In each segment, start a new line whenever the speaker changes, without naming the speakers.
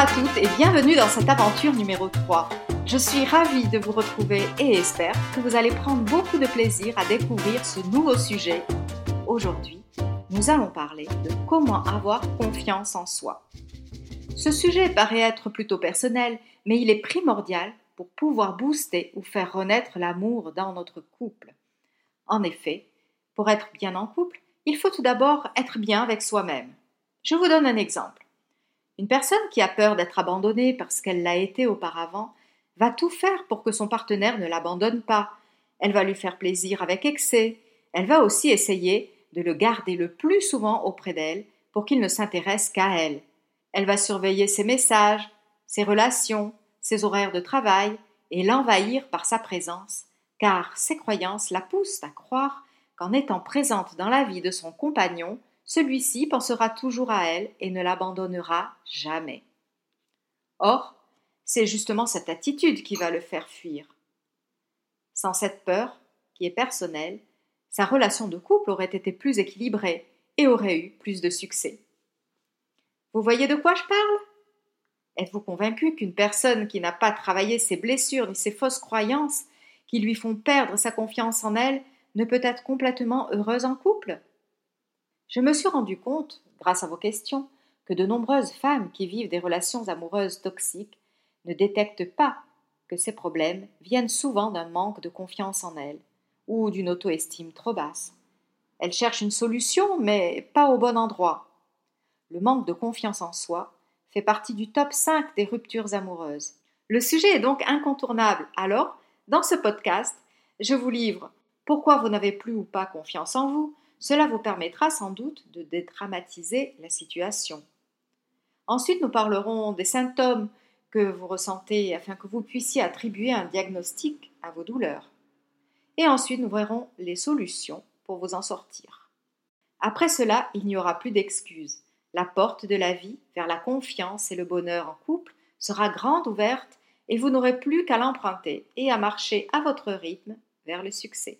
à toutes et bienvenue dans cette aventure numéro 3. Je suis ravie de vous retrouver et espère que vous allez prendre beaucoup de plaisir à découvrir ce nouveau sujet. Aujourd'hui, nous allons parler de comment avoir confiance en soi. Ce sujet paraît être plutôt personnel, mais il est primordial pour pouvoir booster ou faire renaître l'amour dans notre couple. En effet, pour être bien en couple, il faut tout d'abord être bien avec soi-même. Je vous donne un exemple. Une personne qui a peur d'être abandonnée parce qu'elle l'a été auparavant va tout faire pour que son partenaire ne l'abandonne pas. Elle va lui faire plaisir avec excès. Elle va aussi essayer de le garder le plus souvent auprès d'elle pour qu'il ne s'intéresse qu'à elle. Elle va surveiller ses messages, ses relations, ses horaires de travail et l'envahir par sa présence, car ses croyances la poussent à croire qu'en étant présente dans la vie de son compagnon, celui-ci pensera toujours à elle et ne l'abandonnera jamais. Or, c'est justement cette attitude qui va le faire fuir. Sans cette peur, qui est personnelle, sa relation de couple aurait été plus équilibrée et aurait eu plus de succès. Vous voyez de quoi je parle? Êtes-vous convaincu qu'une personne qui n'a pas travaillé ses blessures ni ses fausses croyances qui lui font perdre sa confiance en elle ne peut être complètement heureuse en couple? Je me suis rendu compte, grâce à vos questions, que de nombreuses femmes qui vivent des relations amoureuses toxiques ne détectent pas que ces problèmes viennent souvent d'un manque de confiance en elles ou d'une auto-estime trop basse. Elles cherchent une solution, mais pas au bon endroit. Le manque de confiance en soi fait partie du top 5 des ruptures amoureuses. Le sujet est donc incontournable. Alors, dans ce podcast, je vous livre pourquoi vous n'avez plus ou pas confiance en vous, cela vous permettra sans doute de dédramatiser la situation. Ensuite, nous parlerons des symptômes que vous ressentez afin que vous puissiez attribuer un diagnostic à vos douleurs. Et ensuite, nous verrons les solutions pour vous en sortir. Après cela, il n'y aura plus d'excuses. La porte de la vie vers la confiance et le bonheur en couple sera grande ouverte et vous n'aurez plus qu'à l'emprunter et à marcher à votre rythme vers le succès.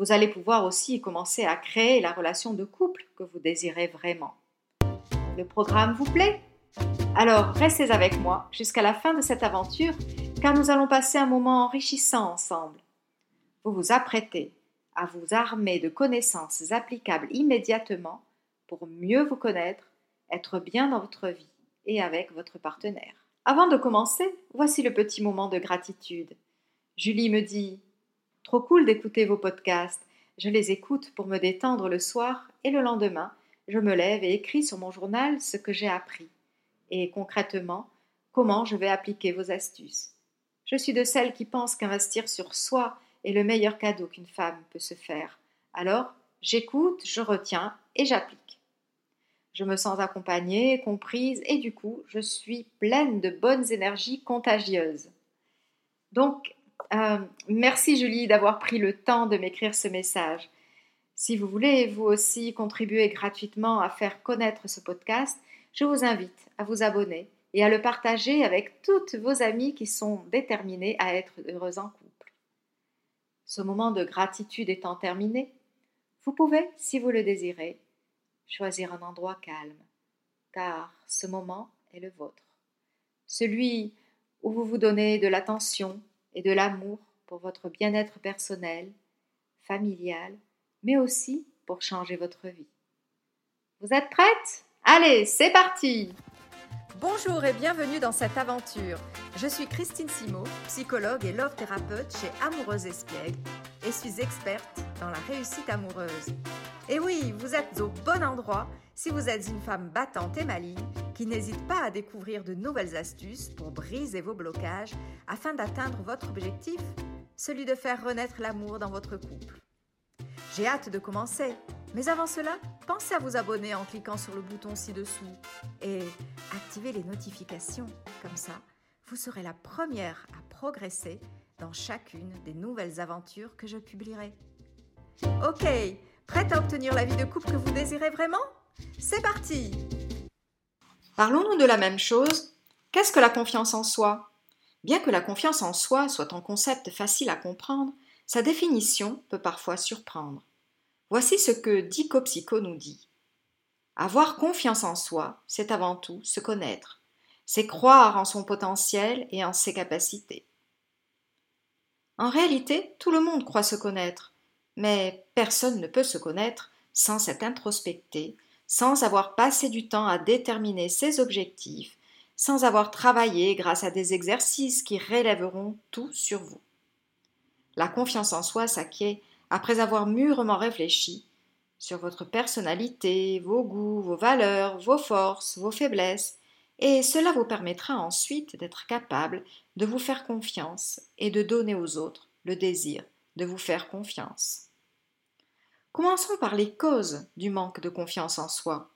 Vous allez pouvoir aussi commencer à créer la relation de couple que vous désirez vraiment. Le programme vous plaît? Alors restez avec moi jusqu'à la fin de cette aventure car nous allons passer un moment enrichissant ensemble. Vous vous apprêtez à vous armer de connaissances applicables immédiatement pour mieux vous connaître, être bien dans votre vie et avec votre partenaire. Avant de commencer, voici le petit moment de gratitude. Julie me dit Trop cool d'écouter vos podcasts. Je les écoute pour me détendre le soir et le lendemain, je me lève et écris sur mon journal ce que j'ai appris et concrètement comment je vais appliquer vos astuces? Je suis de celles qui pensent qu'investir sur soi est le meilleur cadeau qu'une femme peut se faire. Alors, j'écoute, je retiens et j'applique. Je me sens accompagnée, comprise et du coup, je suis pleine de bonnes énergies contagieuses. Donc, euh, merci Julie d'avoir pris le temps de m'écrire ce message. Si vous voulez vous aussi contribuer gratuitement à faire connaître ce podcast, je vous invite à vous abonner et à le partager avec toutes vos amies qui sont déterminées à être heureuses en couple. Ce moment de gratitude étant terminé, vous pouvez, si vous le désirez, choisir un endroit calme, car ce moment est le vôtre. Celui où vous vous donnez de l'attention, et de l'amour pour votre bien-être personnel, familial, mais aussi pour changer votre vie. Vous êtes prête Allez, c'est parti
Bonjour et bienvenue dans cette aventure. Je suis Christine Simo, psychologue et love thérapeute chez Amoureuse Espiègle et suis experte dans la réussite amoureuse. Et oui, vous êtes au bon endroit si vous êtes une femme battante et maligne qui n'hésite pas à découvrir de nouvelles astuces pour briser vos blocages afin d'atteindre votre objectif, celui de faire renaître l'amour dans votre couple. J'ai hâte de commencer, mais avant cela, pensez à vous abonner en cliquant sur le bouton ci-dessous et activez les notifications. Comme ça, vous serez la première à progresser dans chacune des nouvelles aventures que je publierai. Ok, prête à obtenir la vie de couple que vous désirez vraiment? C'est parti
Parlons-nous de la même chose. Qu'est-ce que la confiance en soi? Bien que la confiance en soi soit un concept facile à comprendre, sa définition peut parfois surprendre. Voici ce que Dicopsycho nous dit. Avoir confiance en soi, c'est avant tout se connaître. c'est croire en son potentiel et en ses capacités. En réalité, tout le monde croit se connaître, mais personne ne peut se connaître sans s'être introspecté, sans avoir passé du temps à déterminer ses objectifs, sans avoir travaillé grâce à des exercices qui relèveront tout sur vous. La confiance en soi s'acquiert après avoir mûrement réfléchi sur votre personnalité, vos goûts, vos valeurs, vos forces, vos faiblesses, et cela vous permettra ensuite d'être capable de vous faire confiance et de donner aux autres le désir de vous faire confiance. Commençons par les causes du manque de confiance en soi.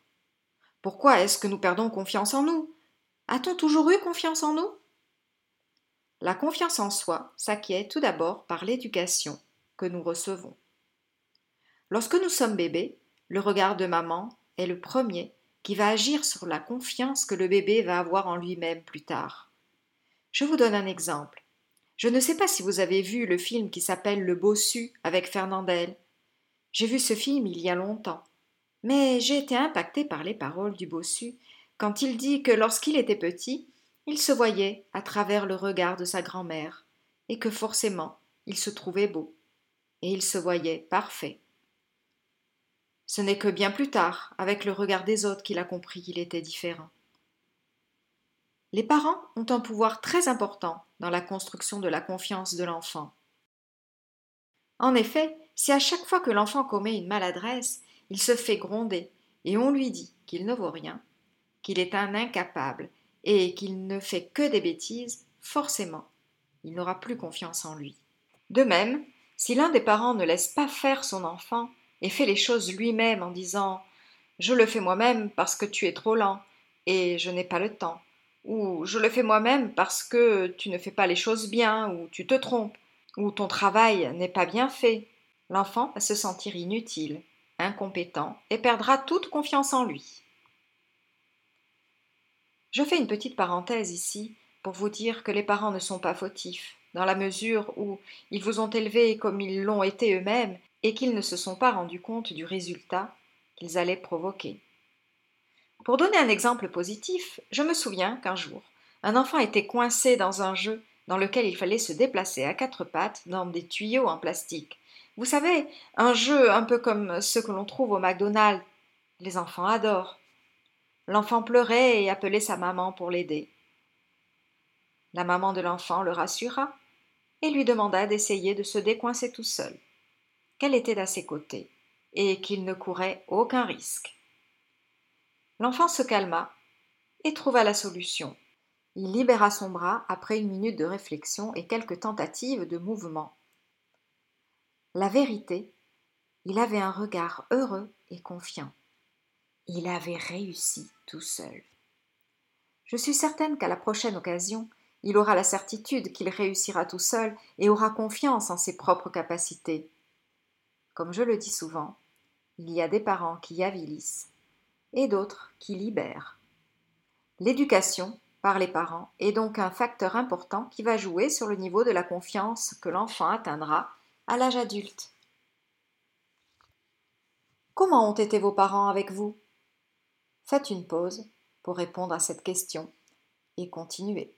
Pourquoi est-ce que nous perdons confiance en nous? A-t-on toujours eu confiance en nous? La confiance en soi s'acquiert tout d'abord par l'éducation que nous recevons. Lorsque nous sommes bébés, le regard de maman est le premier qui va agir sur la confiance que le bébé va avoir en lui-même plus tard. Je vous donne un exemple. Je ne sais pas si vous avez vu le film qui s'appelle Le Bossu avec Fernandel. J'ai vu ce film il y a longtemps. Mais j'ai été impactée par les paroles du bossu quand il dit que lorsqu'il était petit, il se voyait à travers le regard de sa grand-mère, et que forcément il se trouvait beau, et il se voyait parfait. Ce n'est que bien plus tard, avec le regard des autres, qu'il a compris qu'il était différent. Les parents ont un pouvoir très important dans la construction de la confiance de l'enfant. En effet, si à chaque fois que l'enfant commet une maladresse, il se fait gronder et on lui dit qu'il ne vaut rien, qu'il est un incapable et qu'il ne fait que des bêtises, forcément, il n'aura plus confiance en lui. De même, si l'un des parents ne laisse pas faire son enfant et fait les choses lui-même en disant Je le fais moi-même parce que tu es trop lent et je n'ai pas le temps, ou je le fais moi-même parce que tu ne fais pas les choses bien, ou tu te trompes, ou ton travail n'est pas bien fait, l'enfant va se sentir inutile, incompétent et perdra toute confiance en lui. Je fais une petite parenthèse ici pour vous dire que les parents ne sont pas fautifs, dans la mesure où ils vous ont élevé comme ils l'ont été eux-mêmes et qu'ils ne se sont pas rendus compte du résultat qu'ils allaient provoquer. Pour donner un exemple positif, je me souviens qu'un jour, un enfant était coincé dans un jeu dans lequel il fallait se déplacer à quatre pattes dans des tuyaux en plastique. Vous savez, un jeu un peu comme ceux que l'on trouve au McDonald's. Les enfants adorent. L'enfant pleurait et appelait sa maman pour l'aider. La maman de l'enfant le rassura et lui demanda d'essayer de se décoincer tout seul, qu'elle était à ses côtés et qu'il ne courait aucun risque. L'enfant se calma et trouva la solution. Il libéra son bras après une minute de réflexion et quelques tentatives de mouvement. La vérité, il avait un regard heureux et confiant. Il avait réussi tout seul. Je suis certaine qu'à la prochaine occasion, il aura la certitude qu'il réussira tout seul et aura confiance en ses propres capacités. Comme je le dis souvent, il y a des parents qui avilissent et d'autres qui libèrent. L'éducation par les parents est donc un facteur important qui va jouer sur le niveau de la confiance que l'enfant atteindra à l'âge adulte. Comment ont été vos parents avec vous? Faites une pause pour répondre à cette question et continuez.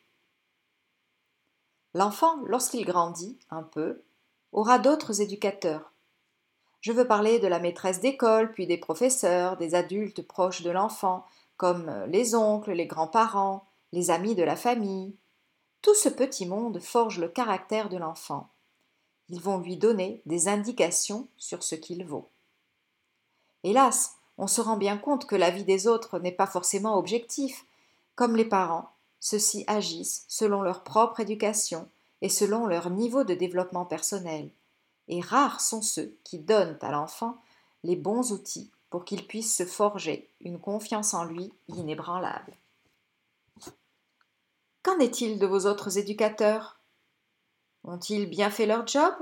L'enfant, lorsqu'il grandit un peu, aura d'autres éducateurs je veux parler de la maîtresse d'école, puis des professeurs, des adultes proches de l'enfant, comme les oncles, les grands-parents, les amis de la famille. Tout ce petit monde forge le caractère de l'enfant. Ils vont lui donner des indications sur ce qu'il vaut. Hélas, on se rend bien compte que la vie des autres n'est pas forcément objectif. Comme les parents, ceux-ci agissent selon leur propre éducation et selon leur niveau de développement personnel et rares sont ceux qui donnent à l'enfant les bons outils pour qu'il puisse se forger une confiance en lui inébranlable. Qu'en est-il de vos autres éducateurs? Ont-ils bien fait leur job?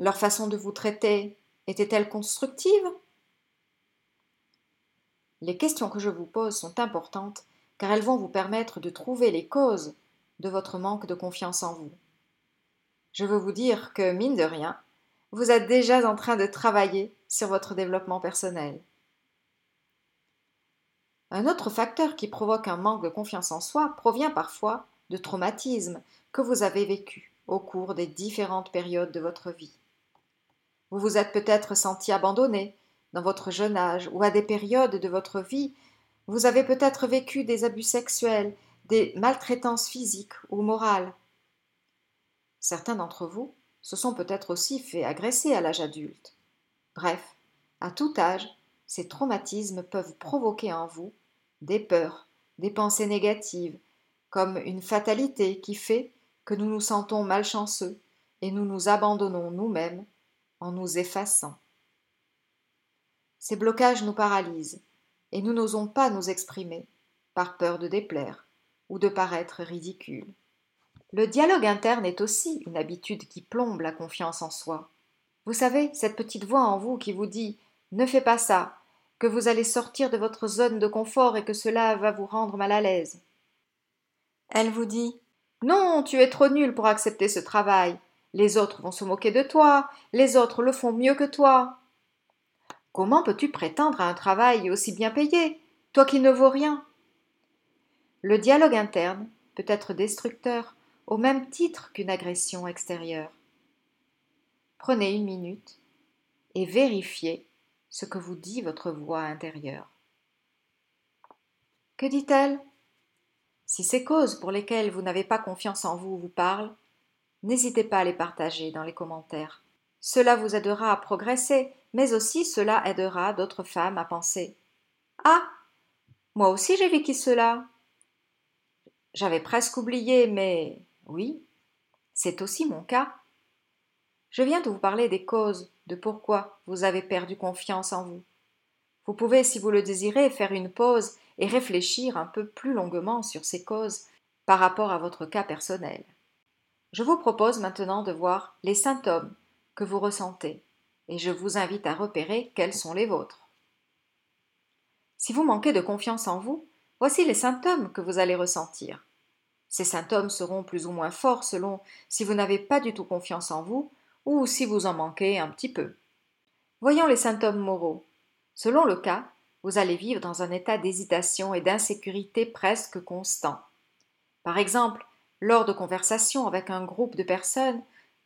Leur façon de vous traiter était-elle constructive? Les questions que je vous pose sont importantes car elles vont vous permettre de trouver les causes de votre manque de confiance en vous. Je veux vous dire que, mine de rien, vous êtes déjà en train de travailler sur votre développement personnel. Un autre facteur qui provoque un manque de confiance en soi provient parfois de traumatismes que vous avez vécus au cours des différentes périodes de votre vie. Vous vous êtes peut-être senti abandonné dans votre jeune âge ou à des périodes de votre vie, vous avez peut-être vécu des abus sexuels, des maltraitances physiques ou morales. Certains d'entre vous se sont peut-être aussi fait agresser à l'âge adulte. Bref, à tout âge, ces traumatismes peuvent provoquer en vous des peurs, des pensées négatives, comme une fatalité qui fait que nous nous sentons malchanceux et nous nous abandonnons nous-mêmes en nous effaçant. Ces blocages nous paralysent et nous n'osons pas nous exprimer par peur de déplaire ou de paraître ridicule. Le dialogue interne est aussi une habitude qui plombe la confiance en soi. Vous savez, cette petite voix en vous qui vous dit Ne fais pas ça, que vous allez sortir de votre zone de confort et que cela va vous rendre mal à l'aise. Elle vous dit Non, tu es trop nul pour accepter ce travail. Les autres vont se moquer de toi, les autres le font mieux que toi. Comment peux-tu prétendre à un travail aussi bien payé, toi qui ne vaux rien Le dialogue interne peut être destructeur au même titre qu'une agression extérieure. Prenez une minute et vérifiez ce que vous dit votre voix intérieure. Que dit-elle? Si ces causes pour lesquelles vous n'avez pas confiance en vous vous parlent, n'hésitez pas à les partager dans les commentaires. Cela vous aidera à progresser, mais aussi cela aidera d'autres femmes à penser Ah Moi aussi j'ai vécu cela. J'avais presque oublié, mais oui, c'est aussi mon cas. Je viens de vous parler des causes de pourquoi vous avez perdu confiance en vous. Vous pouvez, si vous le désirez, faire une pause et réfléchir un peu plus longuement sur ces causes par rapport à votre cas personnel. Je vous propose maintenant de voir les symptômes que vous ressentez et je vous invite à repérer quels sont les vôtres. Si vous manquez de confiance en vous, voici les symptômes que vous allez ressentir. Ces symptômes seront plus ou moins forts selon si vous n'avez pas du tout confiance en vous ou si vous en manquez un petit peu. Voyons les symptômes moraux. Selon le cas, vous allez vivre dans un état d'hésitation et d'insécurité presque constant. Par exemple, lors de conversations avec un groupe de personnes,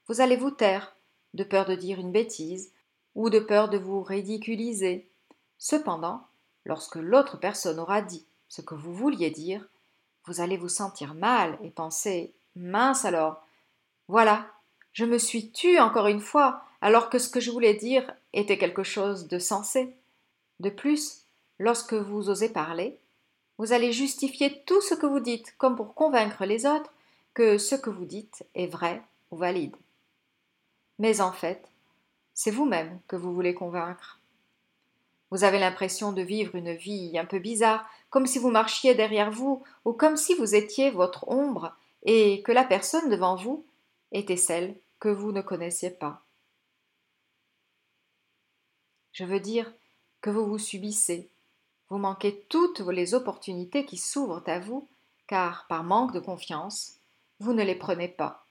vous allez vous taire, de peur de dire une bêtise, ou de peur de vous ridiculiser. Cependant, lorsque l'autre personne aura dit ce que vous vouliez dire, vous allez vous sentir mal et penser Mince alors, voilà, je me suis tue encore une fois, alors que ce que je voulais dire était quelque chose de sensé. De plus, lorsque vous osez parler, vous allez justifier tout ce que vous dites comme pour convaincre les autres que ce que vous dites est vrai ou valide. Mais en fait, c'est vous-même que vous voulez convaincre. Vous avez l'impression de vivre une vie un peu bizarre, comme si vous marchiez derrière vous, ou comme si vous étiez votre ombre, et que la personne devant vous était celle que vous ne connaissiez pas. Je veux dire que vous vous subissez, vous manquez toutes les opportunités qui s'ouvrent à vous, car par manque de confiance, vous ne les prenez pas.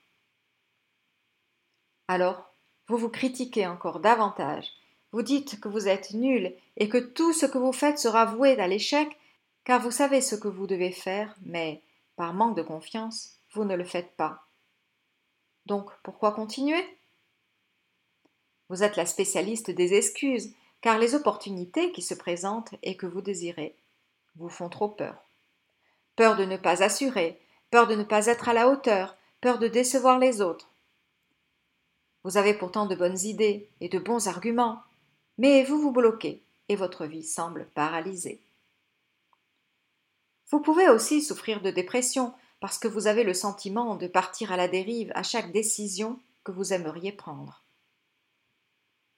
Alors, vous vous critiquez encore davantage, vous dites que vous êtes nul et que tout ce que vous faites sera voué à l'échec, car vous savez ce que vous devez faire, mais, par manque de confiance, vous ne le faites pas. Donc pourquoi continuer? Vous êtes la spécialiste des excuses, car les opportunités qui se présentent et que vous désirez vous font trop peur. Peur de ne pas assurer, peur de ne pas être à la hauteur, peur de décevoir les autres. Vous avez pourtant de bonnes idées et de bons arguments, mais vous vous bloquez et votre vie semble paralysée. Vous pouvez aussi souffrir de dépression parce que vous avez le sentiment de partir à la dérive à chaque décision que vous aimeriez prendre.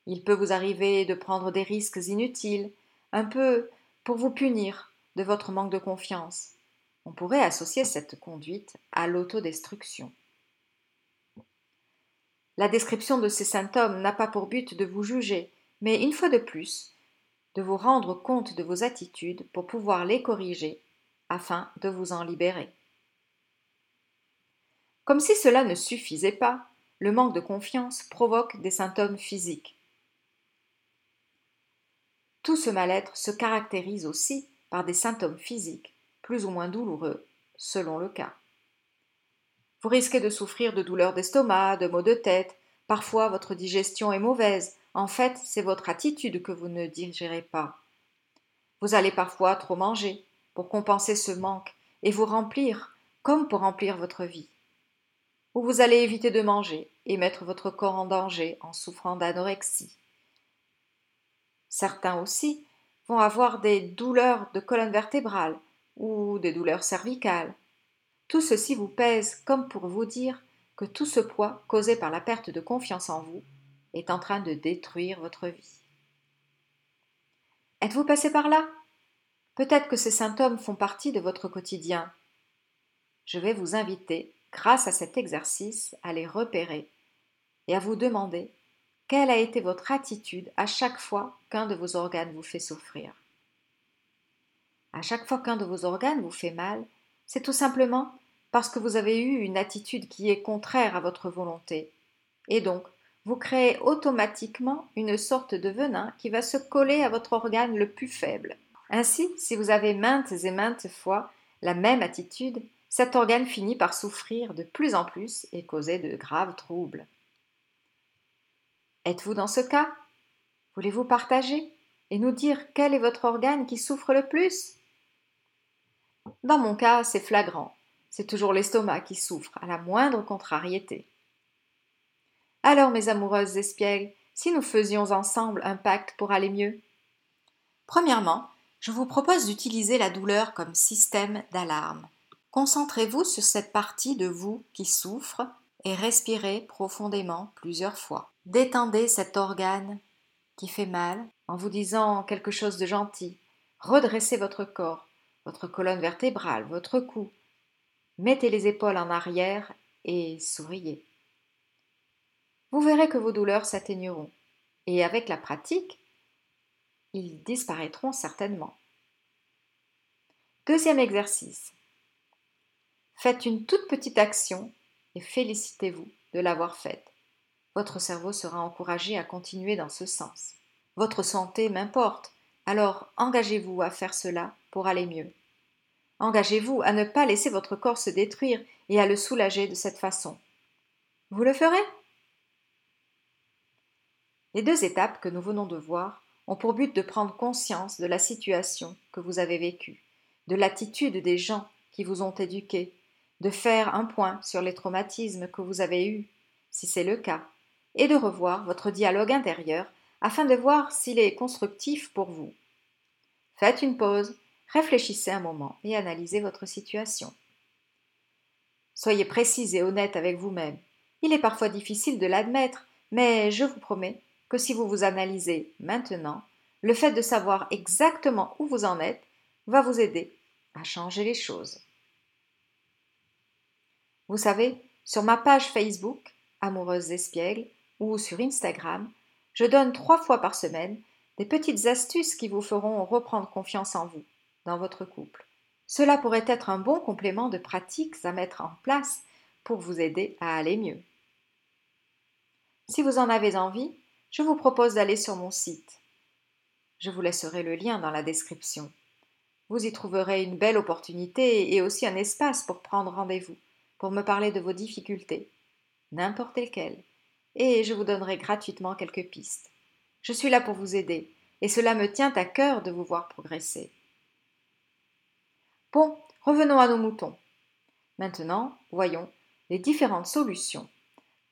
Il peut vous arriver de prendre des risques inutiles, un peu pour vous punir de votre manque de confiance. On pourrait associer cette conduite à l'autodestruction. La description de ces symptômes n'a pas pour but de vous juger, mais une fois de plus, de vous rendre compte de vos attitudes pour pouvoir les corriger afin de vous en libérer. Comme si cela ne suffisait pas, le manque de confiance provoque des symptômes physiques. Tout ce mal-être se caractérise aussi par des symptômes physiques plus ou moins douloureux selon le cas. Vous risquez de souffrir de douleurs d'estomac, de maux de tête, parfois votre digestion est mauvaise, en fait c'est votre attitude que vous ne digérez pas. Vous allez parfois trop manger pour compenser ce manque et vous remplir comme pour remplir votre vie. Ou vous allez éviter de manger et mettre votre corps en danger en souffrant d'anorexie. Certains aussi vont avoir des douleurs de colonne vertébrale ou des douleurs cervicales. Tout ceci vous pèse comme pour vous dire que tout ce poids causé par la perte de confiance en vous est en train de détruire votre vie. Êtes-vous passé par là? Peut-être que ces symptômes font partie de votre quotidien. Je vais vous inviter, grâce à cet exercice, à les repérer et à vous demander quelle a été votre attitude à chaque fois qu'un de vos organes vous fait souffrir? À chaque fois qu'un de vos organes vous fait mal, c'est tout simplement parce que vous avez eu une attitude qui est contraire à votre volonté. Et donc, vous créez automatiquement une sorte de venin qui va se coller à votre organe le plus faible. Ainsi, si vous avez maintes et maintes fois la même attitude, cet organe finit par souffrir de plus en plus et causer de graves troubles. Êtes-vous dans ce cas? Voulez-vous partager et nous dire quel est votre organe qui souffre le plus? Dans mon cas, c'est flagrant. C'est toujours l'estomac qui souffre à la moindre contrariété. Alors, mes amoureuses espiègles, si nous faisions ensemble un pacte pour aller mieux? Premièrement, je vous propose d'utiliser la douleur comme système d'alarme. Concentrez-vous sur cette partie de vous qui souffre et respirez profondément plusieurs fois. Détendez cet organe qui fait mal en vous disant quelque chose de gentil. Redressez votre corps, votre colonne vertébrale, votre cou. Mettez les épaules en arrière et souriez. Vous verrez que vos douleurs s'atténueront et avec la pratique, ils disparaîtront certainement. Deuxième exercice. Faites une toute petite action et félicitez-vous de l'avoir faite. Votre cerveau sera encouragé à continuer dans ce sens. Votre santé m'importe, alors engagez-vous à faire cela pour aller mieux. Engagez-vous à ne pas laisser votre corps se détruire et à le soulager de cette façon. Vous le ferez? Les deux étapes que nous venons de voir ont pour but de prendre conscience de la situation que vous avez vécue, de l'attitude des gens qui vous ont éduqué, de faire un point sur les traumatismes que vous avez eus, si c'est le cas, et de revoir votre dialogue intérieur afin de voir s'il est constructif pour vous. Faites une pause, réfléchissez un moment et analysez votre situation. Soyez précise et honnête avec vous-même. Il est parfois difficile de l'admettre, mais je vous promets que si vous vous analysez maintenant, le fait de savoir exactement où vous en êtes va vous aider à changer les choses. Vous savez, sur ma page Facebook, Amoureuse Espiègle, ou sur Instagram, je donne trois fois par semaine des petites astuces qui vous feront reprendre confiance en vous, dans votre couple. Cela pourrait être un bon complément de pratiques à mettre en place pour vous aider à aller mieux. Si vous en avez envie, je vous propose d'aller sur mon site. Je vous laisserai le lien dans la description. Vous y trouverez une belle opportunité et aussi un espace pour prendre rendez-vous, pour me parler de vos difficultés, n'importe lesquelles, et je vous donnerai gratuitement quelques pistes. Je suis là pour vous aider, et cela me tient à cœur de vous voir progresser. Bon, revenons à nos moutons. Maintenant, voyons les différentes solutions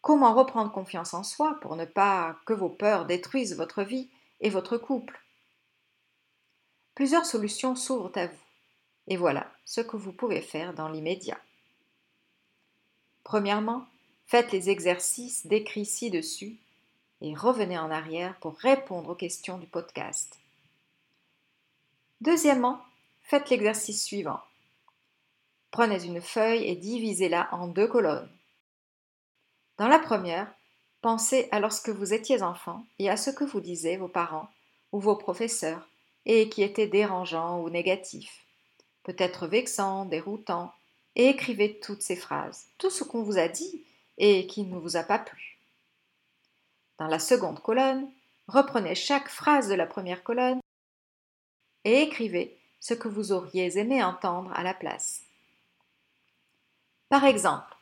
Comment reprendre confiance en soi pour ne pas que vos peurs détruisent votre vie et votre couple? Plusieurs solutions s'ouvrent à vous. Et voilà ce que vous pouvez faire dans l'immédiat. Premièrement, faites les exercices décrits ci-dessus et revenez en arrière pour répondre aux questions du podcast. Deuxièmement, faites l'exercice suivant. Prenez une feuille et divisez-la en deux colonnes. Dans la première, pensez à lorsque vous étiez enfant et à ce que vous disaient vos parents ou vos professeurs et qui était dérangeant ou négatif, peut-être vexant, déroutant, et écrivez toutes ces phrases, tout ce qu'on vous a dit et qui ne vous a pas plu. Dans la seconde colonne, reprenez chaque phrase de la première colonne et écrivez ce que vous auriez aimé entendre à la place. Par exemple,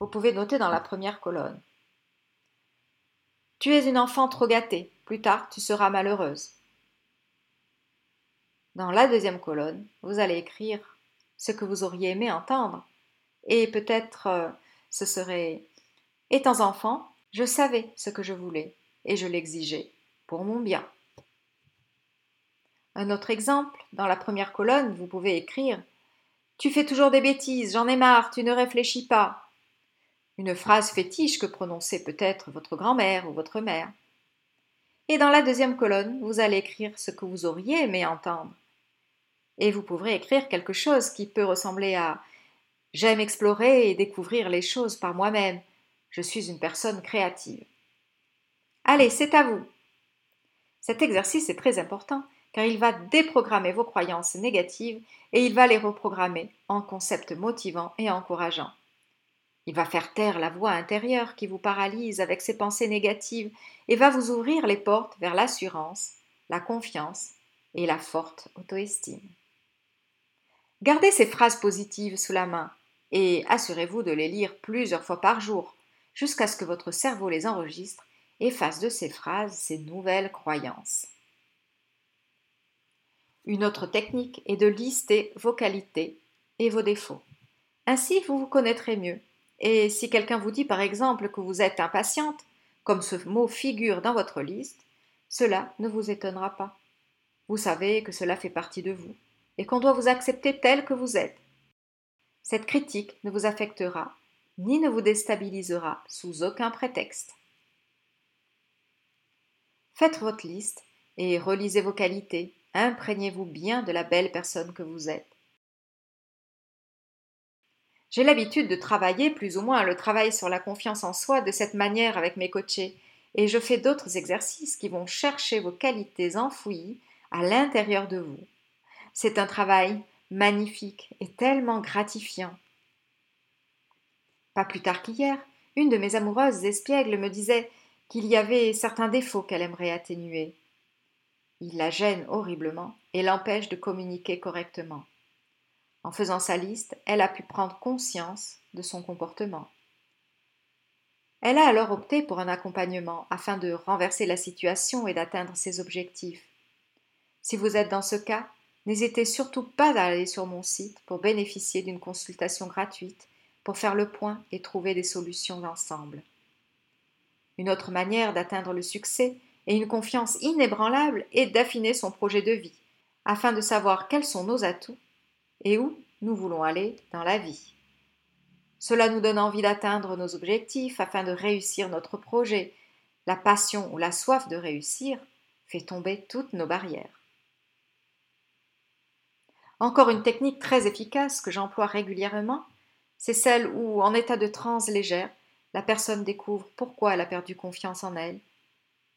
vous pouvez noter dans la première colonne. Tu es une enfant trop gâtée, plus tard tu seras malheureuse. Dans la deuxième colonne, vous allez écrire ce que vous auriez aimé entendre. Et peut-être euh, ce serait Étant enfant, je savais ce que je voulais et je l'exigeais pour mon bien. Un autre exemple, dans la première colonne, vous pouvez écrire Tu fais toujours des bêtises, j'en ai marre, tu ne réfléchis pas. Une phrase fétiche que prononçait peut-être votre grand-mère ou votre mère. Et dans la deuxième colonne, vous allez écrire ce que vous auriez aimé entendre. Et vous pourrez écrire quelque chose qui peut ressembler à J'aime explorer et découvrir les choses par moi-même. Je suis une personne créative. Allez, c'est à vous. Cet exercice est très important car il va déprogrammer vos croyances négatives et il va les reprogrammer en concepts motivants et encourageants. Il va faire taire la voix intérieure qui vous paralyse avec ses pensées négatives et va vous ouvrir les portes vers l'assurance, la confiance et la forte auto-estime. Gardez ces phrases positives sous la main et assurez-vous de les lire plusieurs fois par jour jusqu'à ce que votre cerveau les enregistre et fasse de ces phrases ces nouvelles croyances. Une autre technique est de lister vos qualités et vos défauts. Ainsi, vous vous connaîtrez mieux. Et si quelqu'un vous dit par exemple que vous êtes impatiente, comme ce mot figure dans votre liste, cela ne vous étonnera pas. Vous savez que cela fait partie de vous et qu'on doit vous accepter tel que vous êtes. Cette critique ne vous affectera ni ne vous déstabilisera sous aucun prétexte. Faites votre liste et relisez vos qualités, imprégnez-vous bien de la belle personne que vous êtes. J'ai l'habitude de travailler plus ou moins le travail sur la confiance en soi de cette manière avec mes coachés, et je fais d'autres exercices qui vont chercher vos qualités enfouies à l'intérieur de vous. C'est un travail magnifique et tellement gratifiant. Pas plus tard qu'hier, une de mes amoureuses espiègles me disait qu'il y avait certains défauts qu'elle aimerait atténuer. Il la gêne horriblement et l'empêche de communiquer correctement. En faisant sa liste, elle a pu prendre conscience de son comportement. Elle a alors opté pour un accompagnement afin de renverser la situation et d'atteindre ses objectifs. Si vous êtes dans ce cas, n'hésitez surtout pas à aller sur mon site pour bénéficier d'une consultation gratuite pour faire le point et trouver des solutions ensemble. Une autre manière d'atteindre le succès et une confiance inébranlable est d'affiner son projet de vie, afin de savoir quels sont nos atouts et où nous voulons aller dans la vie. Cela nous donne envie d'atteindre nos objectifs afin de réussir notre projet. La passion ou la soif de réussir fait tomber toutes nos barrières. Encore une technique très efficace que j'emploie régulièrement, c'est celle où, en état de transe légère, la personne découvre pourquoi elle a perdu confiance en elle,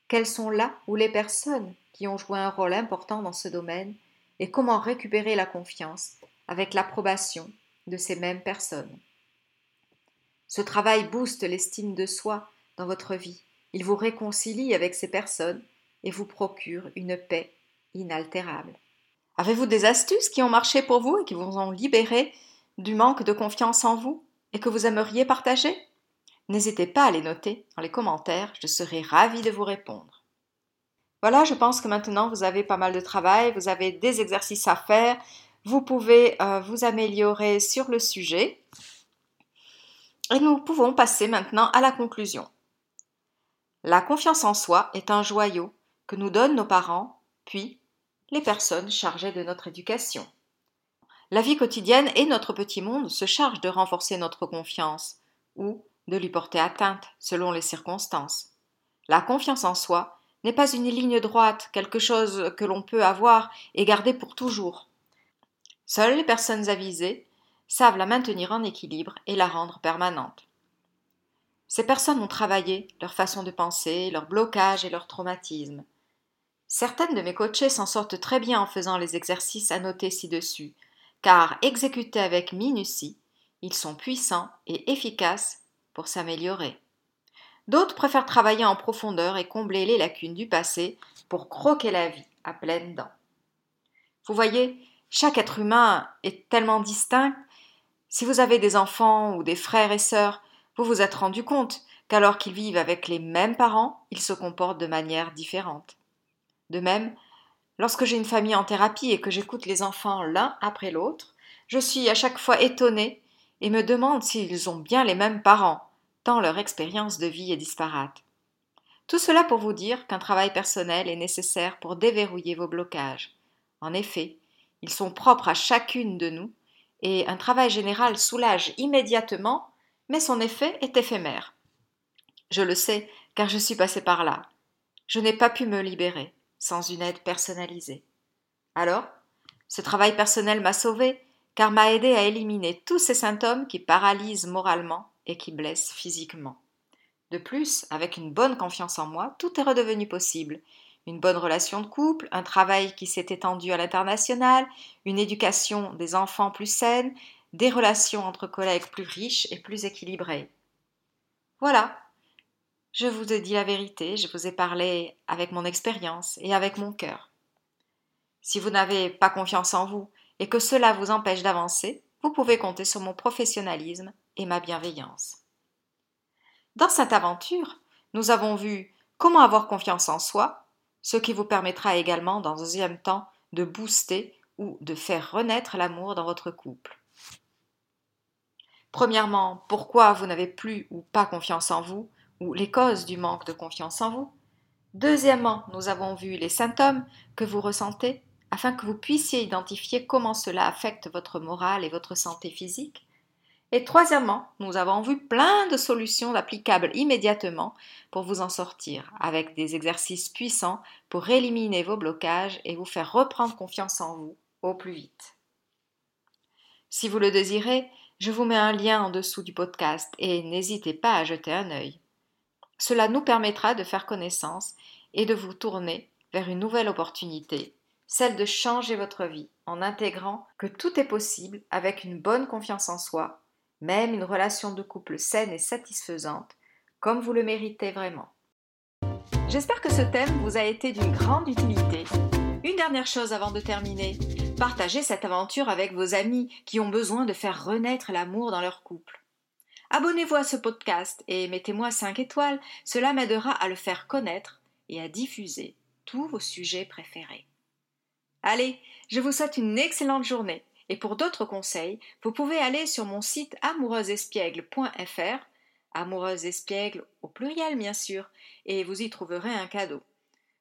quelles sont là ou les personnes qui ont joué un rôle important dans ce domaine et comment récupérer la confiance avec l'approbation de ces mêmes personnes. Ce travail booste l'estime de soi dans votre vie. Il vous réconcilie avec ces personnes et vous procure une paix inaltérable. Avez-vous des astuces qui ont marché pour vous et qui vous ont libéré du manque de confiance en vous et que vous aimeriez partager? N'hésitez pas à les noter dans les commentaires, je serai ravie de vous répondre. Voilà, je pense que maintenant vous avez pas mal de travail, vous avez des exercices à faire, vous pouvez euh, vous améliorer sur le sujet. Et nous pouvons passer maintenant à la conclusion. La confiance en soi est un joyau que nous donnent nos parents, puis les personnes chargées de notre éducation. La vie quotidienne et notre petit monde se chargent de renforcer notre confiance, ou de lui porter atteinte selon les circonstances. La confiance en soi n'est pas une ligne droite, quelque chose que l'on peut avoir et garder pour toujours. Seules les personnes avisées savent la maintenir en équilibre et la rendre permanente. Ces personnes ont travaillé leur façon de penser, leur blocage et leur traumatisme. Certaines de mes coachées s'en sortent très bien en faisant les exercices noter ci-dessus, car exécutés avec minutie, ils sont puissants et efficaces pour s'améliorer. D'autres préfèrent travailler en profondeur et combler les lacunes du passé pour croquer la vie à pleines dents. Vous voyez, Chaque être humain est tellement distinct. Si vous avez des enfants ou des frères et sœurs, vous vous êtes rendu compte qu'alors qu'ils vivent avec les mêmes parents, ils se comportent de manière différente. De même, lorsque j'ai une famille en thérapie et que j'écoute les enfants l'un après l'autre, je suis à chaque fois étonnée et me demande s'ils ont bien les mêmes parents, tant leur expérience de vie est disparate. Tout cela pour vous dire qu'un travail personnel est nécessaire pour déverrouiller vos blocages. En effet, ils sont propres à chacune de nous, et un travail général soulage immédiatement, mais son effet est éphémère. Je le sais, car je suis passé par là. Je n'ai pas pu me libérer sans une aide personnalisée. Alors, ce travail personnel m'a sauvé, car m'a aidé à éliminer tous ces symptômes qui paralysent moralement et qui blessent physiquement. De plus, avec une bonne confiance en moi, tout est redevenu possible. Une bonne relation de couple, un travail qui s'est étendu à l'international, une éducation des enfants plus saine, des relations entre collègues plus riches et plus équilibrées. Voilà. Je vous ai dit la vérité, je vous ai parlé avec mon expérience et avec mon cœur. Si vous n'avez pas confiance en vous et que cela vous empêche d'avancer, vous pouvez compter sur mon professionnalisme et ma bienveillance. Dans cette aventure, nous avons vu comment avoir confiance en soi, ce qui vous permettra également, dans un deuxième temps, de booster ou de faire renaître l'amour dans votre couple. Premièrement, pourquoi vous n'avez plus ou pas confiance en vous, ou les causes du manque de confiance en vous. Deuxièmement, nous avons vu les symptômes que vous ressentez afin que vous puissiez identifier comment cela affecte votre morale et votre santé physique. Et troisièmement, nous avons vu plein de solutions applicables immédiatement pour vous en sortir, avec des exercices puissants pour éliminer vos blocages et vous faire reprendre confiance en vous au plus vite. Si vous le désirez, je vous mets un lien en dessous du podcast et n'hésitez pas à jeter un œil. Cela nous permettra de faire connaissance et de vous tourner vers une nouvelle opportunité, celle de changer votre vie en intégrant que tout est possible avec une bonne confiance en soi même une relation de couple saine et satisfaisante, comme vous le méritez vraiment. J'espère que ce thème vous a été d'une grande utilité. Une dernière chose avant de terminer, partagez cette aventure avec vos amis qui ont besoin de faire renaître l'amour dans leur couple. Abonnez-vous à ce podcast et mettez-moi 5 étoiles, cela m'aidera à le faire connaître et à diffuser tous vos sujets préférés. Allez, je vous souhaite une excellente journée et pour d'autres conseils, vous pouvez aller sur mon site amoureuseespiègle.fr, amoureuse espiègle au pluriel bien sûr, et vous y trouverez un cadeau.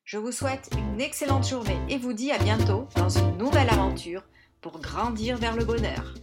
Je vous souhaite une excellente journée et vous dis à bientôt dans une nouvelle aventure pour grandir vers le bonheur.